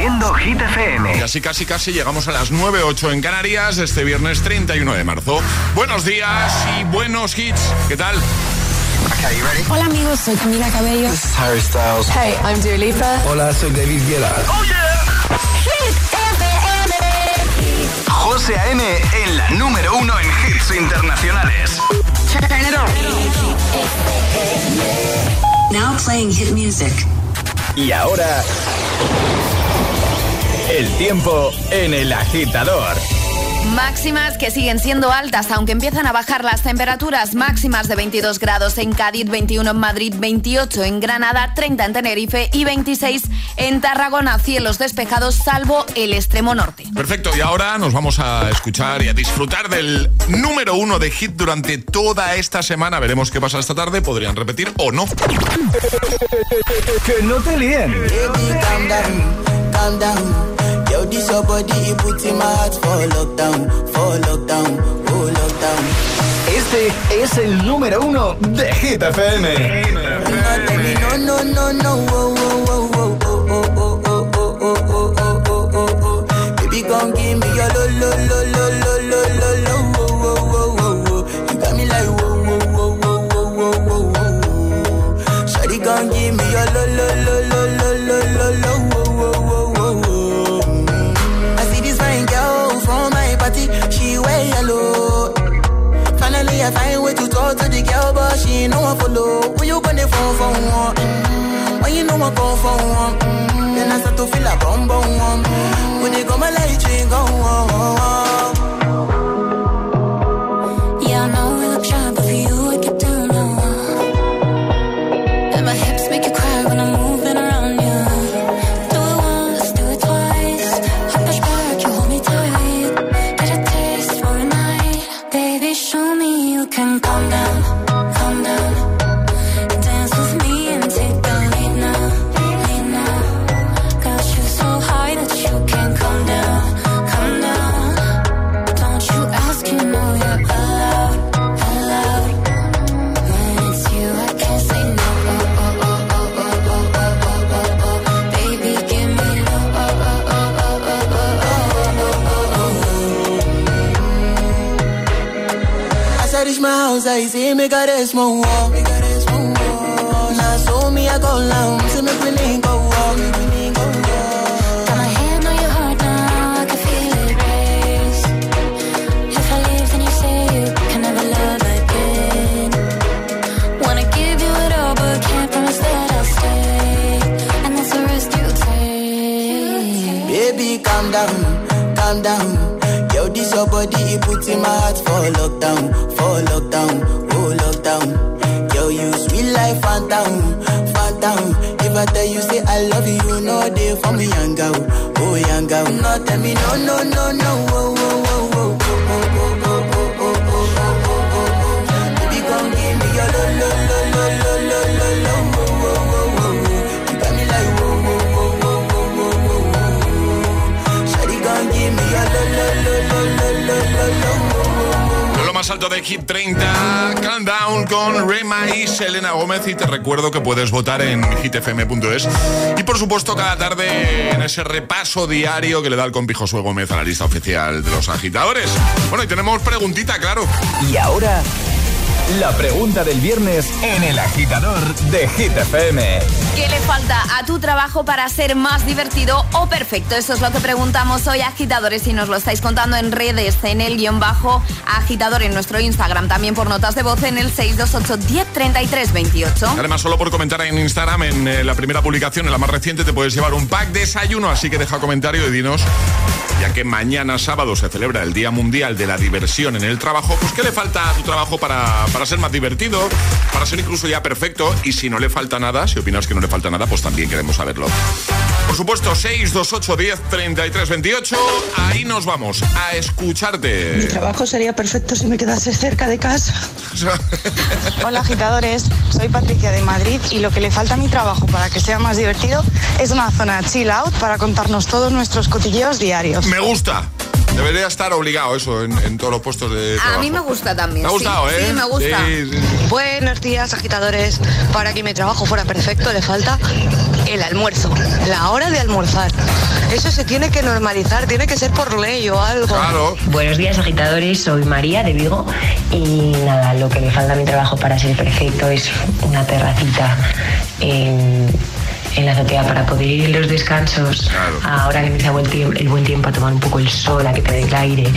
Haciendo Hit FM. Y así casi casi llegamos a las 9.08 en Canarias este viernes 31 de marzo. Buenos días y buenos hits. ¿Qué tal? Hola amigos, soy Camila Cabello. This is Harry Styles. Hey, I'm Dua Lipa. Hola, soy David Guetta. Oh yeah. Hit FM. José A.M. en la número uno en hits internacionales. Turn it on. Now playing hit music. Y ahora, el tiempo en el agitador. Máximas que siguen siendo altas, aunque empiezan a bajar las temperaturas. Máximas de 22 grados en Cádiz, 21 en Madrid, 28 en Granada, 30 en Tenerife y 26 en Tarragona. Cielos despejados, salvo el extremo norte. Perfecto, y ahora nos vamos a escuchar y a disfrutar del número uno de hit durante toda esta semana. Veremos qué pasa esta tarde, podrían repetir o no. que no te líen. Calm down. Yo, this your body, it puts in my heart for lockdown, for lockdown, oh lockdown. Este es el número uno de Hit FM. No, no, no, no, oh, oh, oh, oh, oh, oh, oh, oh, oh, oh, oh, oh, oh, oh. She no one follow. When you gonna phone for one? Mm, When you know I call for one? Mm, Then I start to feel a bum bum one. When they go my light, you go on. Yeah, I Small one Gómez. Y te recuerdo que puedes votar en hitfm.es. Y por supuesto, cada tarde en ese repaso diario que le da el compi Josué Gómez a la lista oficial de los agitadores. Bueno, y tenemos preguntita, claro. Y ahora, la pregunta del viernes en el agitador de Hit FM. ¿Qué le falta a tu trabajo para ser más divertido o perfecto? Eso es lo que preguntamos hoy, agitadores, y nos lo estáis contando en redes, en el guion bajo agitador en nuestro Instagram, también por notas de voz en el 628 1033 28. Además, solo por comentar en Instagram, en eh, la primera publicación, en la más reciente, te puedes llevar un pack de desayuno. Así que deja comentario y dinos, ya que mañana sábado se celebra el Día Mundial de la Diversión en el Trabajo, pues ¿qué le falta a tu trabajo para, para ser más divertido, para ser incluso ya perfecto? Y si no le falta nada, si opinas que no le falta nada, pues también queremos saberlo. Por supuesto, 628 10 33 28. Ahí nos vamos a escucharte. Mi trabajo sería perfecto si me quedase cerca de casa. Hola agitadores, soy Patricia de Madrid y lo que le falta a mi trabajo para que sea más divertido es una zona chill out para contarnos todos nuestros cotilleos diarios. Me gusta. Debería estar obligado eso en, en todos los puestos de trabajo. A mí me gusta también. Me ha gustado, sí, ¿eh? Sí, me gusta. Sí, sí, sí. Buenos días agitadores, para que mi trabajo fuera perfecto le falta el almuerzo, la hora de almorzar. Eso se tiene que normalizar, tiene que ser por ley o algo. Claro. Buenos días agitadores, soy María de Vigo y nada, lo que me falta a mi trabajo para ser perfecto es una terracita en la azotea para poder ir en los descansos, Claro. ahora que empieza el buen, tiempo, el buen tiempo a tomar un poco el sol, a que te dé el aire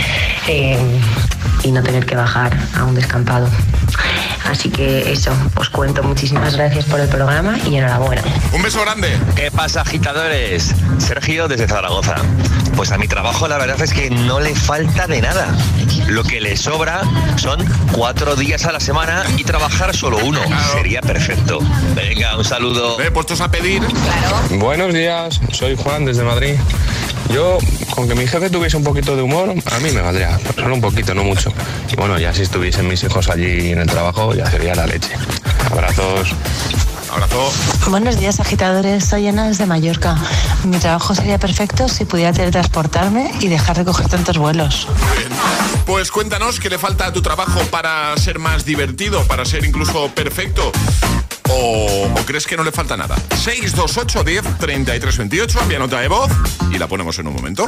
eh, y no tener que bajar a un descampado. Así que eso, os cuento, muchísimas gracias por el programa y enhorabuena. Un beso grande. ¿Qué pasa, agitadores? Sergio desde Zaragoza. Pues a mi trabajo la verdad es que no le falta de nada. Lo que le sobra son cuatro días a la semana y trabajar solo uno. Sería perfecto. Venga, un saludo. Eh, puestos a pedir. Buenos días, soy Juan desde Madrid. Yo, con que mi jefe tuviese un poquito de humor, a mí me valdría. Solo un poquito, no mucho. Y bueno, ya si estuviesen mis hijos allí en el trabajo, ya sería la leche. Abrazos. Abrazo. Buenos días, agitadores. Soy Ana desde Mallorca. Mi trabajo sería perfecto si pudiera teletransportarme y dejar de coger tantos vuelos. Pues cuéntanos qué le falta a tu trabajo para ser más divertido, para ser incluso perfecto. ¿O, o crees que no le falta nada? 628 10 33 28, envía nota de voz y la ponemos en un momento.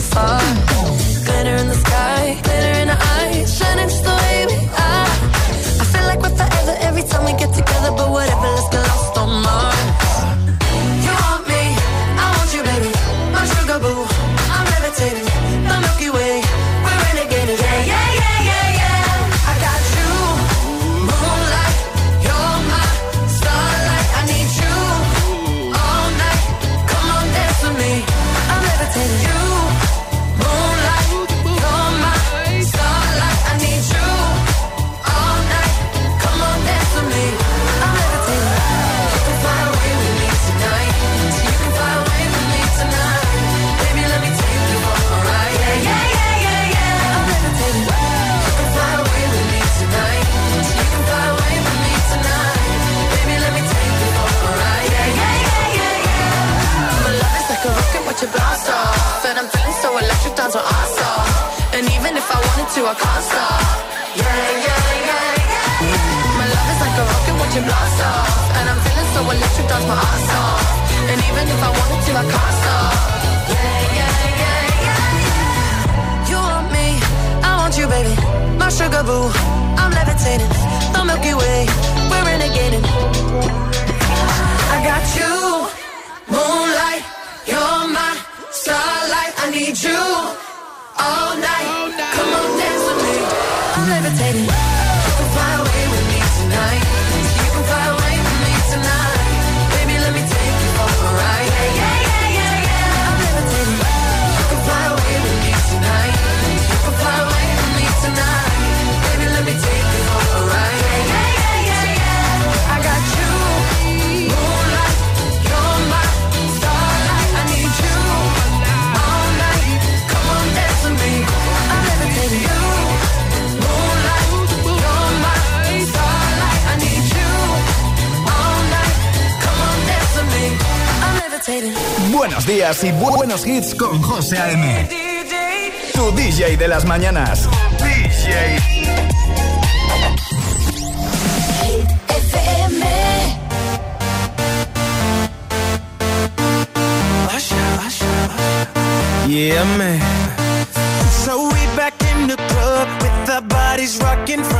far. mezclas y buenos hits con José A.M. Tu DJ de las mañanas. DJ. Yeah, man. So we back in the club with our bodies rocking from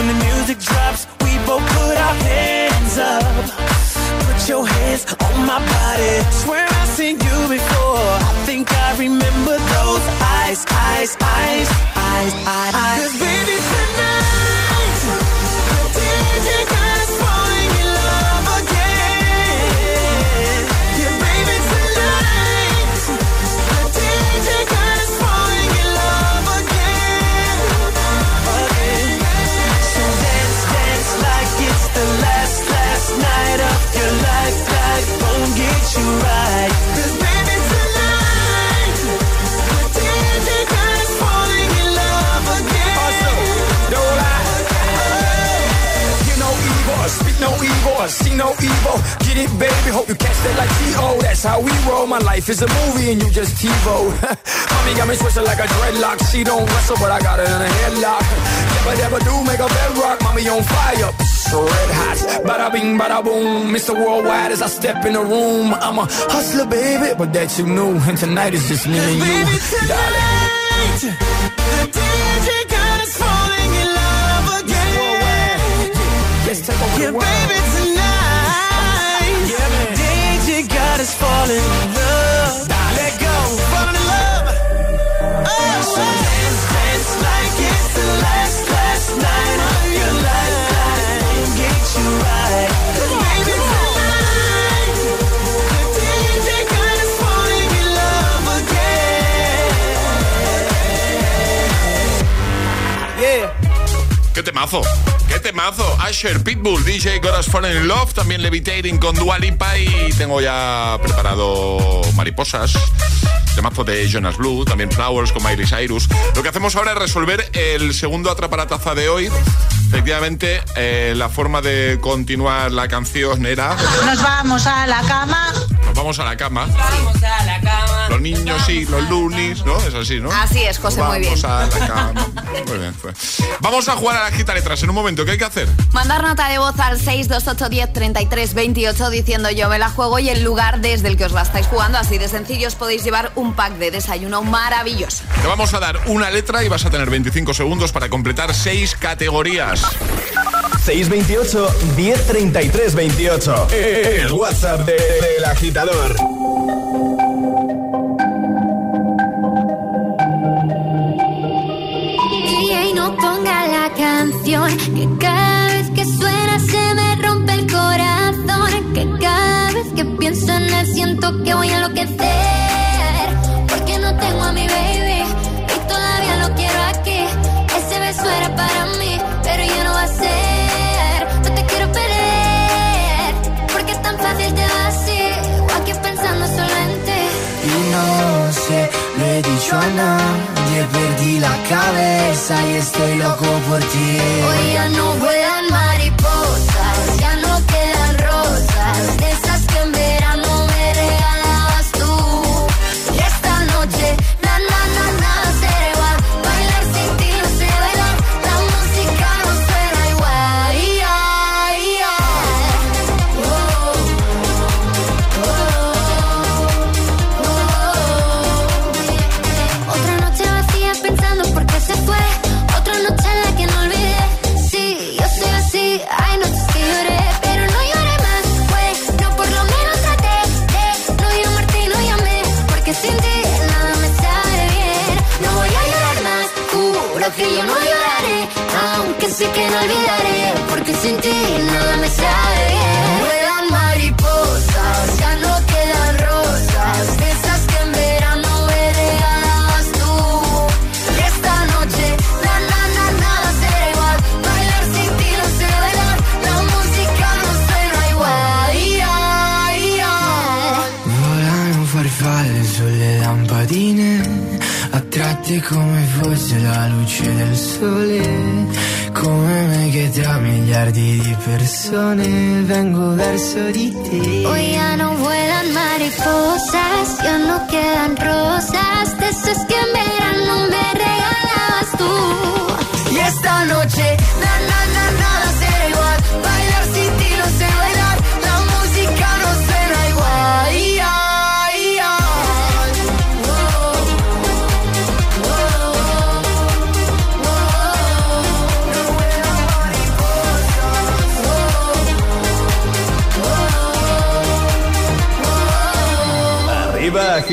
when the music drops. We both your hands on my body. Swear I've seen you before. I think I remember those eyes, eyes, eyes, eyes, eyes. eyes. Cause baby tonight, see no evil. Get it, baby, hope you catch that like T.O. That's how we roll. My life is a movie and you just TiVo. Mommy got me twisted like a dreadlock. She don't wrestle, but I got her in a headlock. Never, never do make a bedrock. Mommy on fire. Red hot, bada bing, bada boom. Mr. Worldwide as I step in the room. I'm a hustler, baby, but that you knew. And tonight is just me and you, darling. The DJ got us falling in love again. Let's take over Yeah, the world. baby, ¡Qué temazo! ¡Qué temazo! Asher, Pitbull, DJ Goras Fallen in Love, también Levitating con Dua Lipa y tengo ya preparado Mariposas, temazo de Jonas Blue, también Flowers con Miley Cyrus. Lo que hacemos ahora es resolver el segundo atrapalataza de hoy. Efectivamente, eh, la forma de continuar la canción era... Nos vamos a la cama. Vamos a la cama. Vamos a la cama. Los niños sí, los lunis, ¿no? Es así, ¿no? Así es, José, muy bien. Vamos a la cama. Muy bien. pues. Vamos a jugar a la gita letras en un momento. ¿Qué hay que hacer? Mandar nota de voz al 628103328 diciendo yo me la juego y el lugar desde el que os la estáis jugando. Así de sencillo os podéis llevar un pack de desayuno maravilloso. Te vamos a dar una letra y vas a tener 25 segundos para completar seis categorías. 628 1033 28. El WhatsApp de- del agitador. DJ no ponga la canción que cada vez que suena se me rompe el corazón que cada vez que pienso en él siento que voy a enloquecer he dicho a nadie, perdí la cabeza y estoy loco por ti. Hoy ya no vuelan la luce del sole, come me che tra miliardi di persone vengo verso di te. Hoy ya no vuelan mariposas, ya no quedan rosas, de esas que en verano me regalabas tú. Y esta noche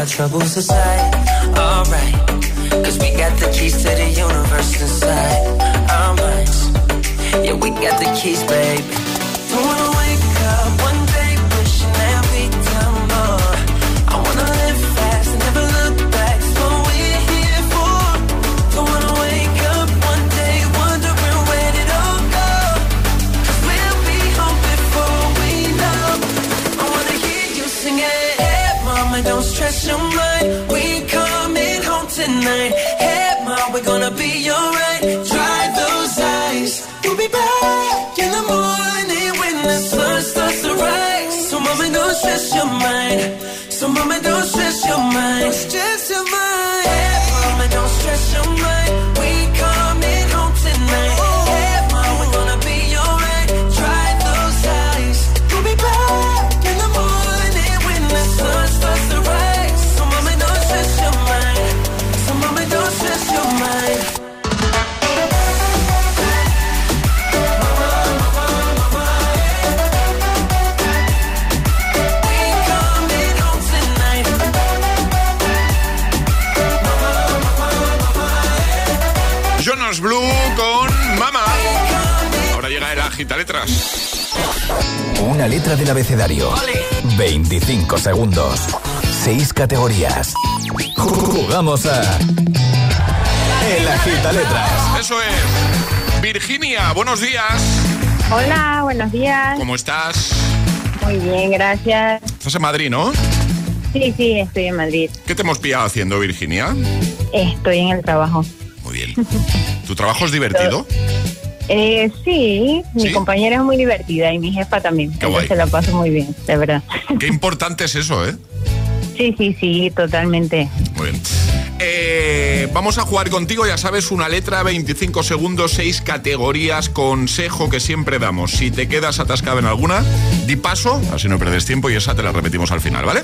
our troubles aside. Alright, cause we got the keys to the universe inside our minds. Yeah, we got the keys, baby. Don't wanna wait. It's Just Una letra del abecedario. 25 segundos. 6 categorías. Jugamos a. El Agita Letras. Eso es. Virginia, buenos días. Hola, buenos días. ¿Cómo estás? Muy bien, gracias. Estás en Madrid, ¿no? Sí, sí, estoy en Madrid. ¿Qué te hemos pillado haciendo, Virginia? Estoy en el trabajo. Muy bien. ¿Tu trabajo es divertido? Eh, sí, mi compañera es muy divertida y mi jefa también. Qué entonces guay. la paso muy bien, de verdad. Qué importante es eso, ¿eh? Sí, sí, sí, totalmente. Muy bien. Eh, vamos a jugar contigo, ya sabes, una letra, 25 segundos, 6 categorías, consejo que siempre damos. Si te quedas atascado en alguna, di paso, así no perdes tiempo y esa te la repetimos al final, ¿vale?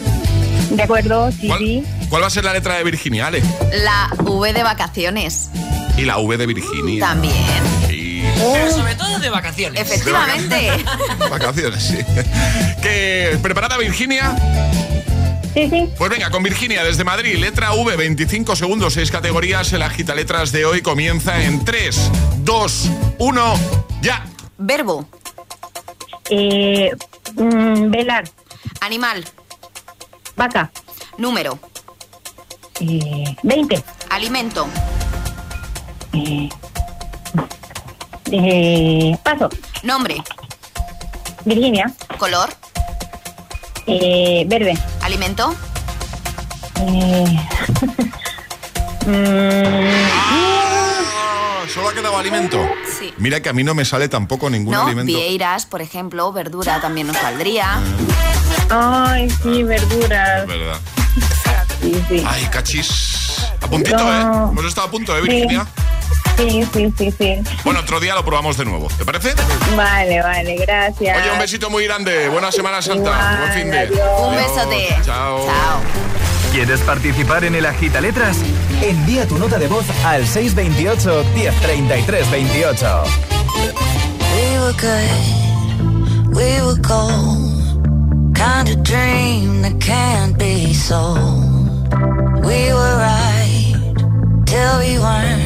De acuerdo, sí, ¿Cuál, sí. ¿Cuál va a ser la letra de Virginia, Ale? La V de vacaciones. Y la V de Virginia. También. Y Pero sobre todo de vacaciones. Efectivamente. vacaciones, sí. ¿Qué, ¿Preparada, Virginia? Sí, sí. Pues venga, con Virginia desde Madrid, letra V, 25 segundos, 6 categorías. El agita letras de hoy comienza en 3, 2, 1, ya. Verbo. Eh, mm, velar, Animal. vaca, Número. eh, 20. Alimento. Eh, eh, paso, Nombre. Virginia, Color. eh, verde. Alimento. Eh, mm, Ah, solo ha quedado alimento. Sí. Mira que a mí no me sale tampoco ningún No, alimento. vieiras, por ejemplo, verdura también nos valdría. Ay, sí, verduras. Es verdad. Sí, sí. Ay, cachis. A puntito, No. ¿eh? Hemos estado a punto, ¿eh, Virginia? Sí, sí, sí, sí. Bueno, otro día lo probamos de nuevo. ¿Te parece? Vale, vale, gracias. Oye, un besito muy grande. Buena Semana Santa. Igual, Buen fin de. adiós. Un besote. Chao. Chao. ¿Quieres participar en el Agita Letras? Envía tu nota de voz al 628 1033 28. We were good, we were gold. Kind of dream that can't be sold. We were right till we weren't.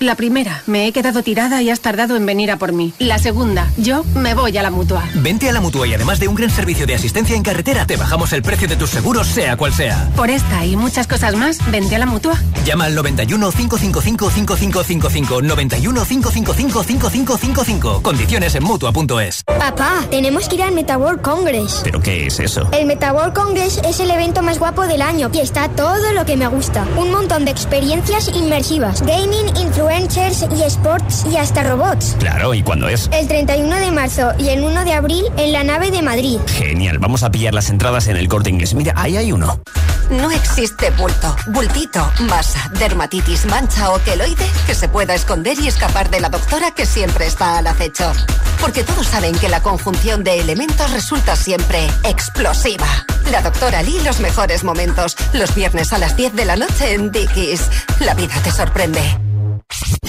La primera, me he quedado tirada y has tardado en venir a por mí. La segunda, yo me voy a la mutua. Vente a la mutua y además de un gran servicio de asistencia en carretera, te bajamos el precio de tus seguros, sea cual sea. Por esta y muchas cosas más, vente a la mutua. Llama al 91 555 5555 91 555 5555. Condiciones en mutua.es. Papá, tenemos que ir al MetaWorld Congress. ¿Pero qué es eso? El MetaWorld Congress es el evento más guapo del año y está todo lo que me gusta. Un montón de experiencias inmersivas. Gaming, influencers y sports y hasta robots. Claro, ¿y cuándo es? El 31 de marzo y el 1 de abril en la nave de Madrid. Genial, vamos a pillar las entradas en el corte inglés. Mira, ahí hay uno. No existe bulto, bultito, masa, dermatitis, mancha o queloide que se pueda esconder y escapar de la doctora que siempre está al acecho. Porque todos saben que la conjunción de elementos resulta siempre explosiva. La doctora Lee, los mejores momentos. Los viernes a las 10 de la noche en Dickies. La vida te sorprende. Hit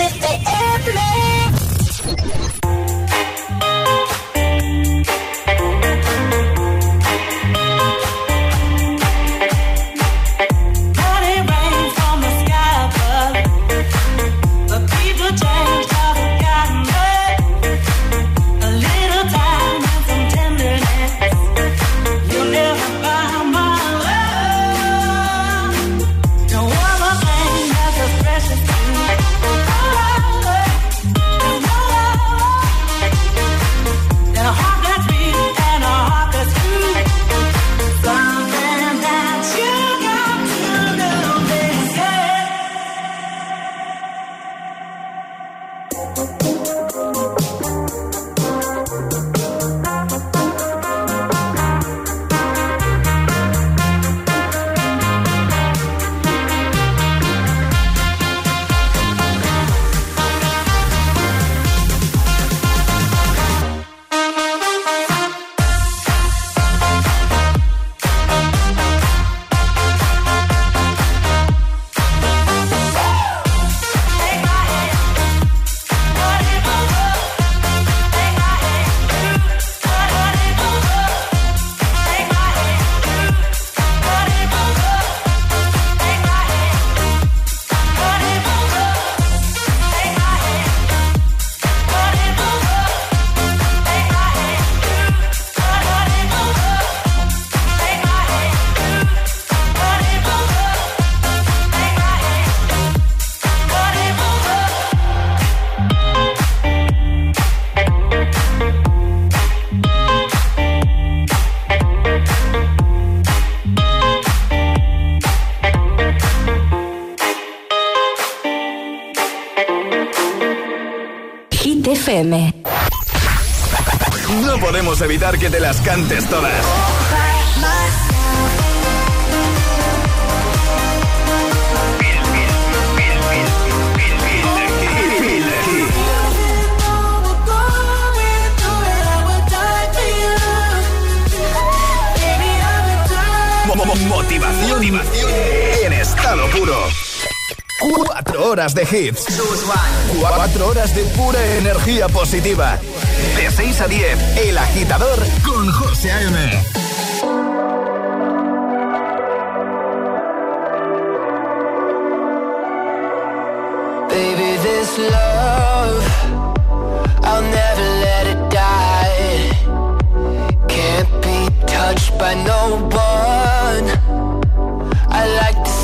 FM. No podemos evitar que te las cantes todas. Mo- mo- Motivación en estado puro. Cuatro horas de hits. Cuatro horas de pura energía positiva. De 6 a 10, El Agitador con José A.M. Baby, this love, I'll never let it die. Can't be touched by no one. I like to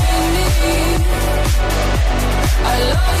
love you.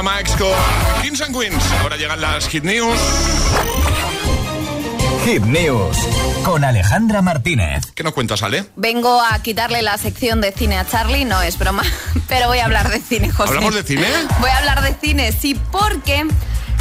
Eva Max con Kings and Queens. Ahora llegan las Hit News. Hit News con Alejandra Martínez. ¿Qué nos cuentas, Ale? Vengo a quitarle la sección de cine a Charlie, no es broma, pero voy a hablar de cine, José. ¿Hablamos de cine? Voy a hablar de cine, sí, porque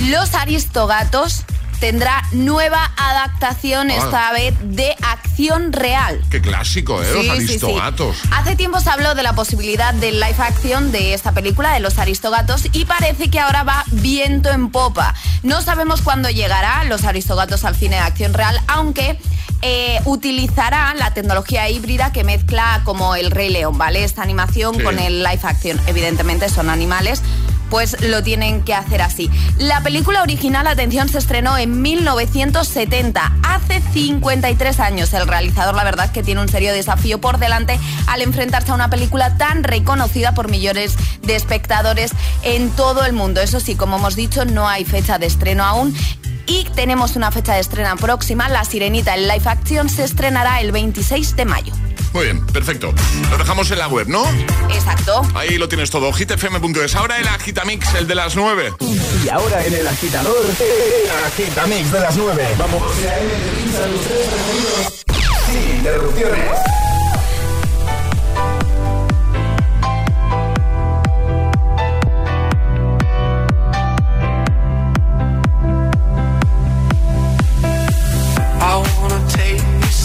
Los Aristogatos tendrá nueva adaptación Ah. esta vez de acción real. Qué clásico, ¿eh? Sí, Los sí, sí. aristogatos. Hace tiempo se habló de la posibilidad del live action de esta película de los Aristogatos y parece que ahora va viento en popa. No sabemos cuándo llegará los Aristogatos al cine de acción real, aunque eh, utilizará la tecnología híbrida que mezcla como el Rey León, ¿vale? Esta animación con el live action. Evidentemente son animales pues lo tienen que hacer así. La película original, atención, se estrenó en 1970, hace 53 años. El realizador, la verdad, que tiene un serio desafío por delante al enfrentarse a una película tan reconocida por millones de espectadores en todo el mundo. Eso sí, como hemos dicho, no hay fecha de estreno aún. Y tenemos una fecha de estreno próxima. La Sirenita en live action se estrenará el 26 de mayo. Muy bien, perfecto. Lo dejamos en la web, ¿no? Exacto. Ahí lo tienes todo. hitfm.es. Ahora el agitamix, el de las 9. Y ahora en el agitador, el agitamix de las 9. Vamos. Sin interrupciones.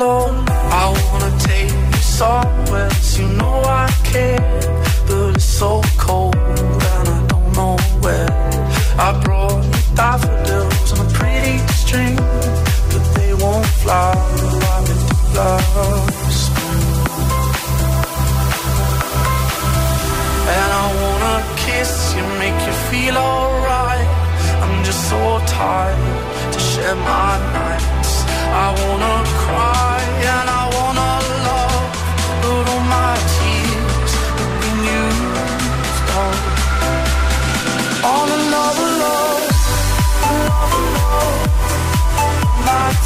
love. I you know I care, but it's so cold and I don't know where. I brought you daffodils on a pretty string, but they won't fly do last spring. And I wanna kiss you, make you feel alright. I'm just so tired to share my nights. I wanna cry and I wanna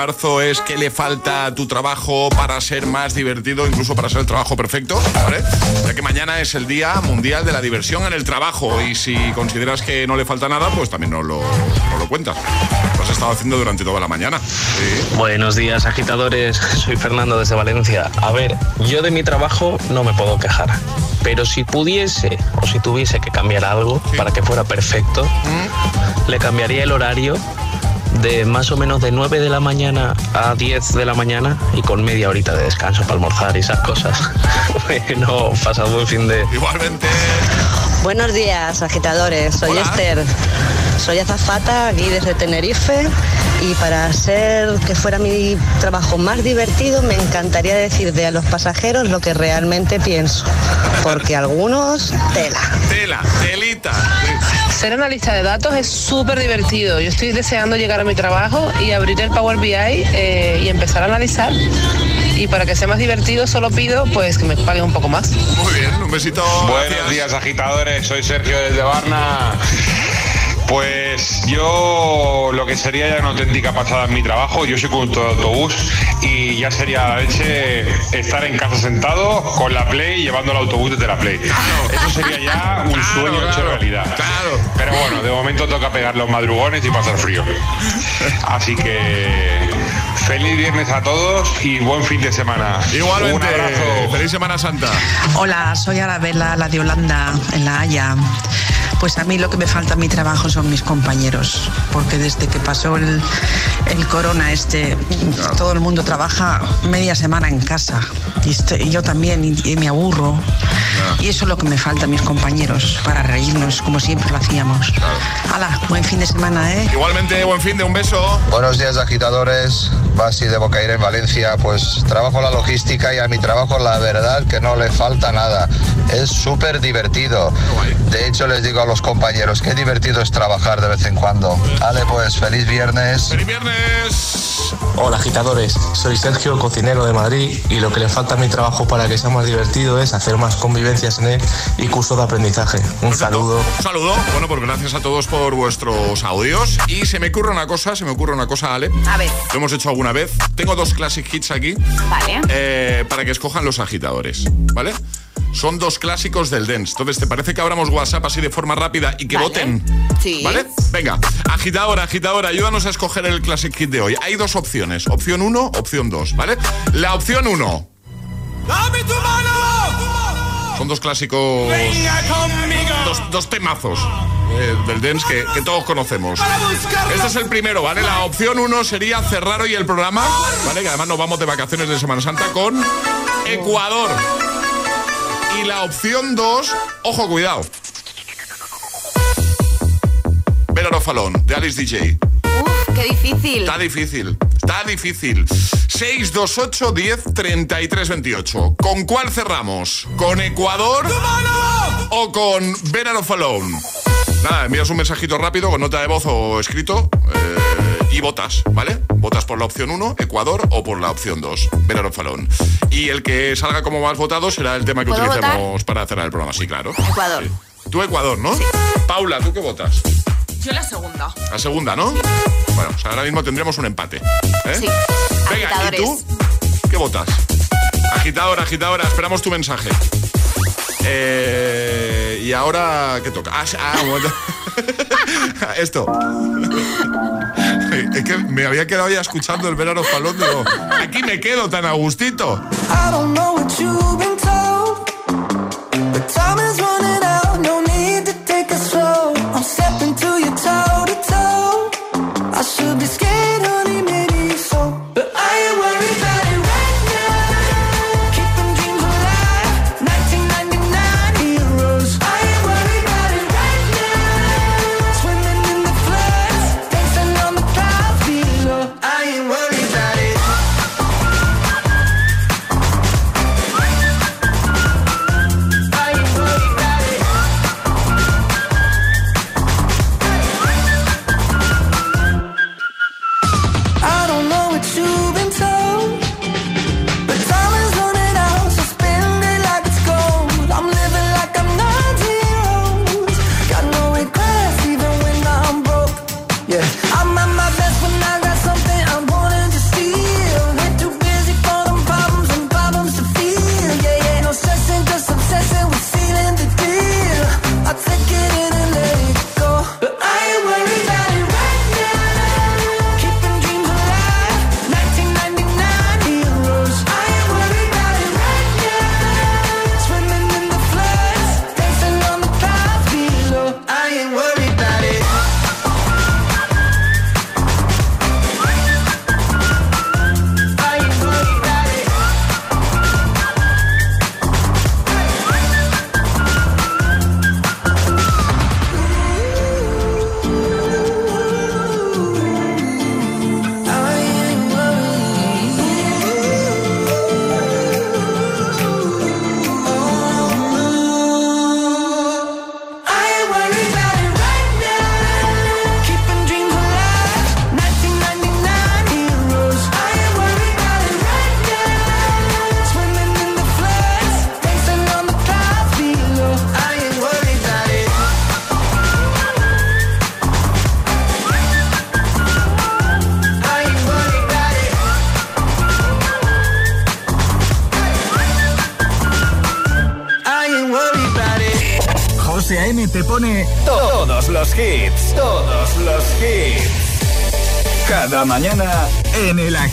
Marzo es ¿qué le falta a tu trabajo para ser más divertido, incluso para ser el trabajo perfecto? ¿Vale? Ya que mañana es el Día Mundial de la Diversión en el Trabajo y si consideras que no le falta nada, pues también nos lo, nos lo cuentas. Lo has estado haciendo durante toda la mañana. Sí. Buenos días, agitadores. Soy Fernando desde Valencia. A ver, yo de mi trabajo no me puedo quejar. Pero si pudiese o si tuviese que cambiar algo para que fuera perfecto, le cambiaría el horario de más o menos de 9 de la mañana a 10 de la mañana y con media horita de descanso para almorzar y esas cosas. bueno, pasado buen fin de... Igualmente. Buenos días, agitadores. Soy Esther. Soy azafata aquí desde Tenerife y para ser que fuera mi trabajo más divertido me encantaría decirle a los pasajeros lo que realmente pienso, porque algunos tela. Tela, telita. Ser analista de datos es súper divertido. Yo estoy deseando llegar a mi trabajo y abrir el Power BI eh, y empezar a analizar. Y para que sea más divertido solo pido pues que me paguen un poco más. Muy bien, un besito. Buenos días, agitadores. Soy Sergio desde Barna. Pues yo lo que sería ya una auténtica pasada en mi trabajo, yo soy conductor de autobús y ya sería la leche estar en casa sentado con la Play llevando el autobús desde la Play. Eso sería ya un sueño hecho realidad. Pero bueno, de momento toca pegar los madrugones y pasar frío. Así que feliz viernes a todos y buen fin de semana. Igualmente, Un abrazo. feliz Semana Santa. Hola, soy Arabella, la de Holanda, en La Haya. Pues a mí lo que me falta en mi trabajo son mis compañeros, porque desde que pasó el, el corona este, todo el mundo trabaja media semana en casa, y, este- y yo también, y, y me aburro. Y eso es lo que me falta a mis compañeros, para reírnos, como siempre lo hacíamos. Hala, buen fin de semana, ¿eh? Igualmente, buen fin de un beso. Buenos días agitadores, Basi de Bocaire en Valencia, pues trabajo la logística y a mi trabajo la verdad que no le falta nada, es súper divertido. De hecho les digo a los compañeros, qué divertido es trabajar de vez en cuando. Vale, pues feliz viernes. ¡Feliz viernes! Hola agitadores, soy Sergio, cocinero de Madrid y lo que le falta a mi trabajo para que sea más divertido es hacer más convivencias en él y cursos de aprendizaje. Un saludo. Un saludo. Bueno, pues gracias a todos por vuestros audios. Y se me ocurre una cosa, se me ocurre una cosa, Ale. A ver. Lo hemos hecho alguna vez. Tengo dos classic hits aquí. Vale. eh, para que escojan los agitadores, ¿vale? Son dos clásicos del dance. Entonces, ¿te parece que abramos WhatsApp así de forma rápida y que Vale. voten? Sí. ¿Vale? Venga, agitadora, agitadora, ayúdanos a escoger el classic hit de hoy. Hay dos opciones, opción 1, opción 2, ¿vale? La opción 1 ¡Dame tu mano! son dos clásicos, Venga conmigo. dos, dos temazos eh, del dance que, que todos conocemos. Este es el primero, ¿vale? La opción 1 sería cerrar hoy el programa, ¿vale? Que además nos vamos de vacaciones de Semana Santa con Ecuador. Y la opción 2, ojo, cuidado. Better Falón, de Alice DJ. Uf, qué difícil. Está difícil, está difícil. 628 10 33 28. ¿Con cuál cerramos? ¿Con Ecuador o con Better of Alone? Nada, envías un mensajito rápido con nota de voz o escrito eh, y votas, ¿vale? Votas por la opción 1, Ecuador, o por la opción 2, Better of Alone. Y el que salga como más votado será el tema que ¿Puedo utilicemos para cerrar el programa, sí, claro. Ecuador. Sí. Tú Ecuador, ¿no? Paula, ¿tú qué votas? Yo la segunda. La segunda, ¿no? Bueno, pues ahora mismo tendremos un empate. ¿eh? Sí. Venga, ¿y tú? ¿Qué votas? Agitadora, agitadora, esperamos tu mensaje. Eh, y ahora, ¿qué toca? Ah, ah, momento. Esto. Es que me había quedado ya escuchando el verano falón. Aquí me quedo tan a gustito.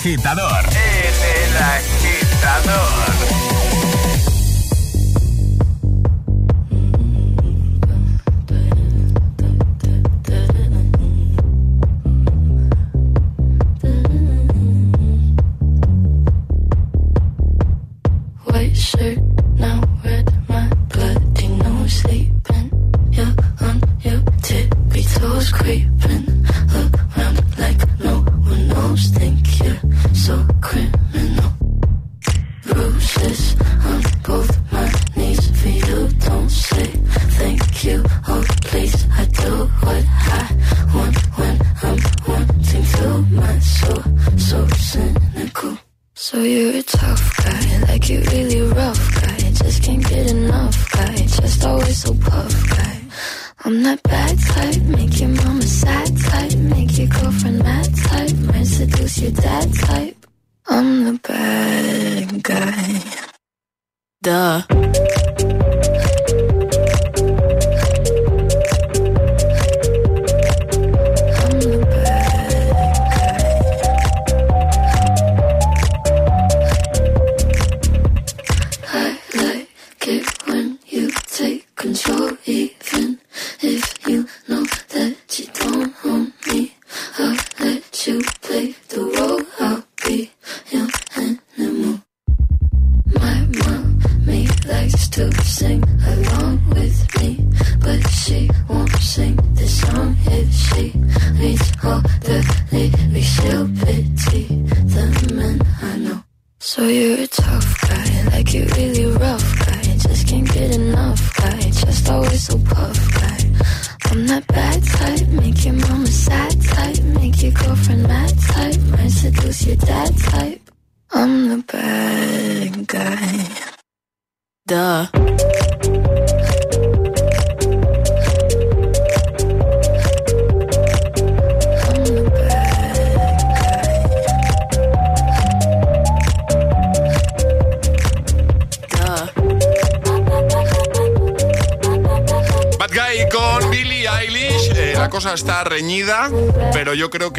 Agitador.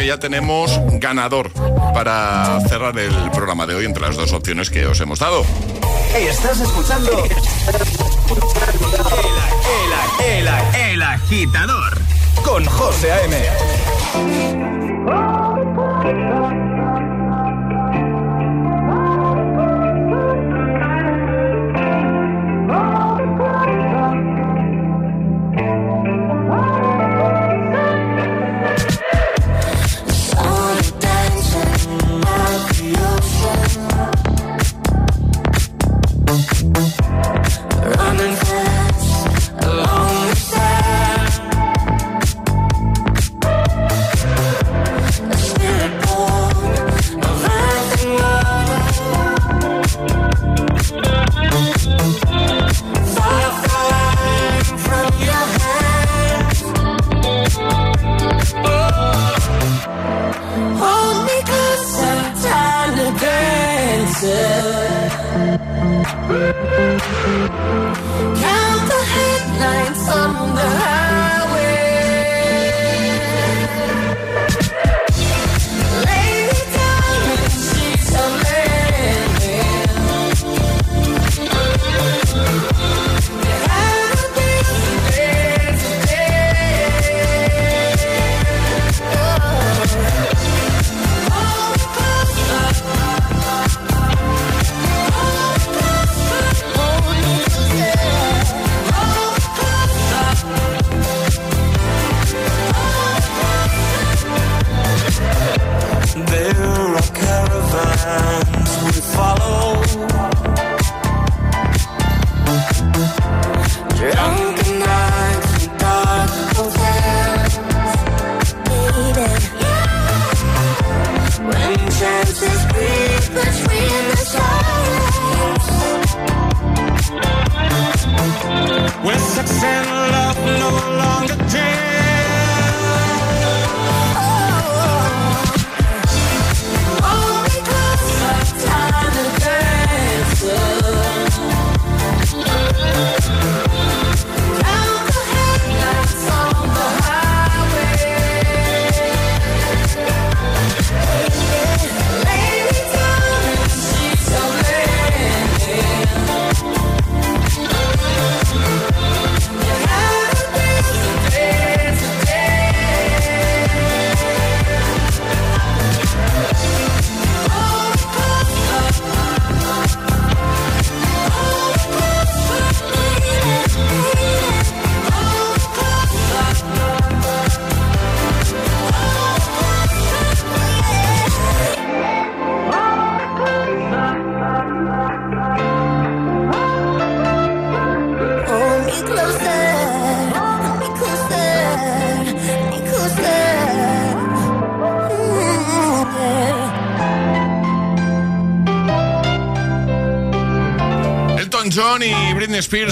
Ya tenemos ganador para cerrar el programa de hoy entre las dos opciones que os hemos dado. Estás escuchando el, el agitador con José A.M. sex and love.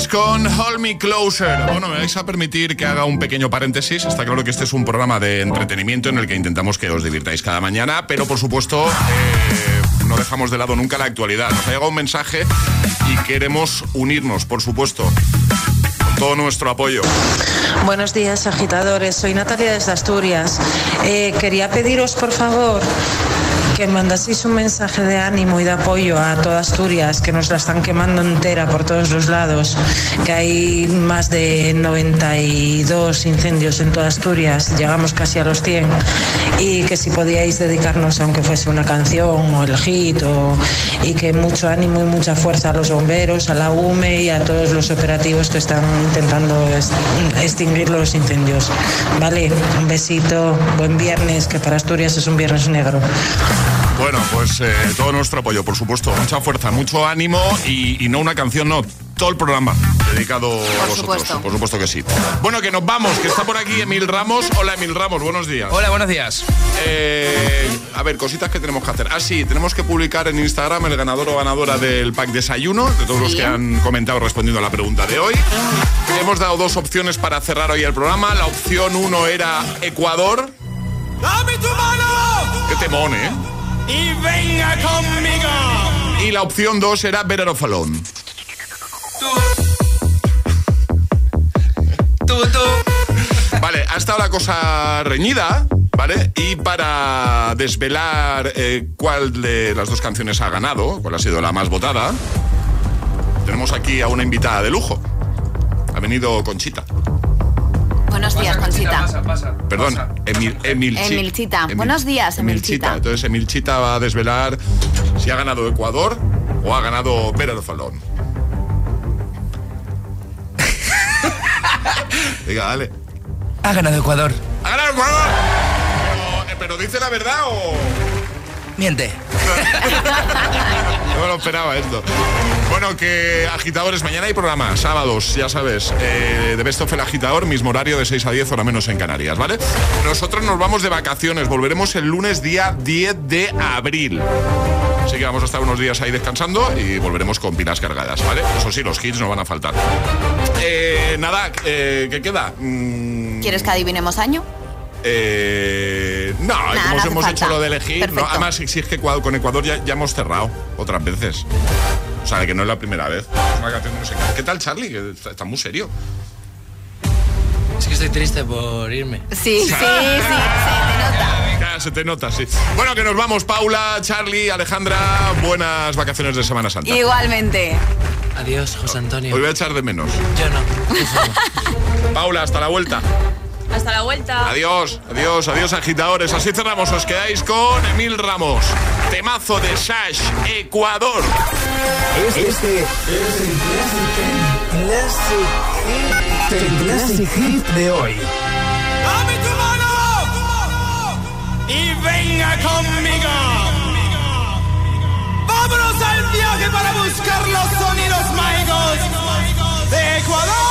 Con Hold Me Closer. Bueno, me vais a permitir que haga un pequeño paréntesis. Está claro que este es un programa de entretenimiento en el que intentamos que os divirtáis cada mañana, pero por supuesto eh, no dejamos de lado nunca la actualidad. Nos ha llegado un mensaje y queremos unirnos, por supuesto, todo nuestro apoyo. Buenos días, agitadores. Soy Natalia desde Asturias. Eh, quería pediros, por favor, que mandaseis un mensaje de ánimo y de apoyo a toda Asturias, que nos la están quemando entera por todos los lados, que hay más de 92 incendios en toda Asturias, llegamos casi a los 100, y que si podíais dedicarnos, aunque fuese una canción o el hit, o- y que mucho ánimo y mucha fuerza a los bomberos, a la UME y a todos los operativos que están intentando extinguir los incendios. Vale, un besito, buen viernes, que para Asturias es un viernes negro. Bueno, pues eh, todo nuestro apoyo, por supuesto. Mucha fuerza, mucho ánimo y no una canción, no. Todo el programa dedicado a vosotros. supuesto. Por supuesto que sí. Bueno, que nos vamos, que está por aquí Emil Ramos. Hola, Emil Ramos, buenos días. Hola, buenos días. Eh, a ver, cositas que tenemos que hacer. Ah, sí, tenemos que publicar en Instagram el ganador o ganadora del pack desayuno, de todos los que han comentado respondiendo a la pregunta de hoy. Hemos dado dos opciones para cerrar hoy el programa. La opción uno era Ecuador. ¡Dame tu mano! Qué temón, ¿eh? Y venga conmigo. Y la opción dos era Better Off Alone. Tú, tú. Vale, ha estado la cosa reñida, ¿vale? Y para desvelar eh, cuál de las dos canciones ha ganado, cuál ha sido la más votada, tenemos aquí a una invitada de lujo. Ha venido Conchita. Buenos días, Conchita. Pasa, pasa. Perdón, pasa. Emil, Emilchi- Emilchita. Buenos días, Emilchita. Entonces Emilchita va a desvelar si ha ganado Ecuador o ha ganado Better Off Alone. Diga, dale. Ha ganado Ecuador. ¡Ha ganado Ecuador! Pero, eh, pero dice la verdad o...? Miente. No me lo esperaba esto. Bueno, que agitadores, mañana hay programa, sábados, ya sabes, eh, de Best of el Agitador, mismo horario de 6 a 10, hora menos en Canarias, ¿vale? Nosotros nos vamos de vacaciones, volveremos el lunes día 10 de abril. Así que vamos a estar unos días ahí descansando y volveremos con pilas cargadas, ¿vale? Eso sí, los hits no van a faltar. Eh, nada, eh, ¿qué queda? Mm, ¿Quieres que adivinemos año? Eh, no, Nah, como no hemos falta. hecho lo de elegir, no, además si es que con Ecuador ya, ya hemos cerrado otras veces. O sea, que no es la primera vez. Es una canción que nos encanta. ¿Qué tal, Charlie? Que está, está muy serio. Es que estoy triste por irme. Sí, sí, sí, se te nota. Ya, se te nota, sí. Bueno, que nos vamos, Paula, Charlie, Alejandra. Buenas vacaciones de Semana Santa. Igualmente. Adiós, José Antonio. Hoy voy a echar de menos. Yo no. Paula, hasta la vuelta. Hasta la vuelta. Adiós, adiós, adiós, agitadores. Así cerramos. Os quedáis con Emil Ramos. Temazo de Sash, Ecuador. Este, este es el Classic, el Classic Hit de hoy. ¡Dame tu mano! Y venga conmigo. Vámonos al viaje para buscar los sonidos mágicos de Ecuador.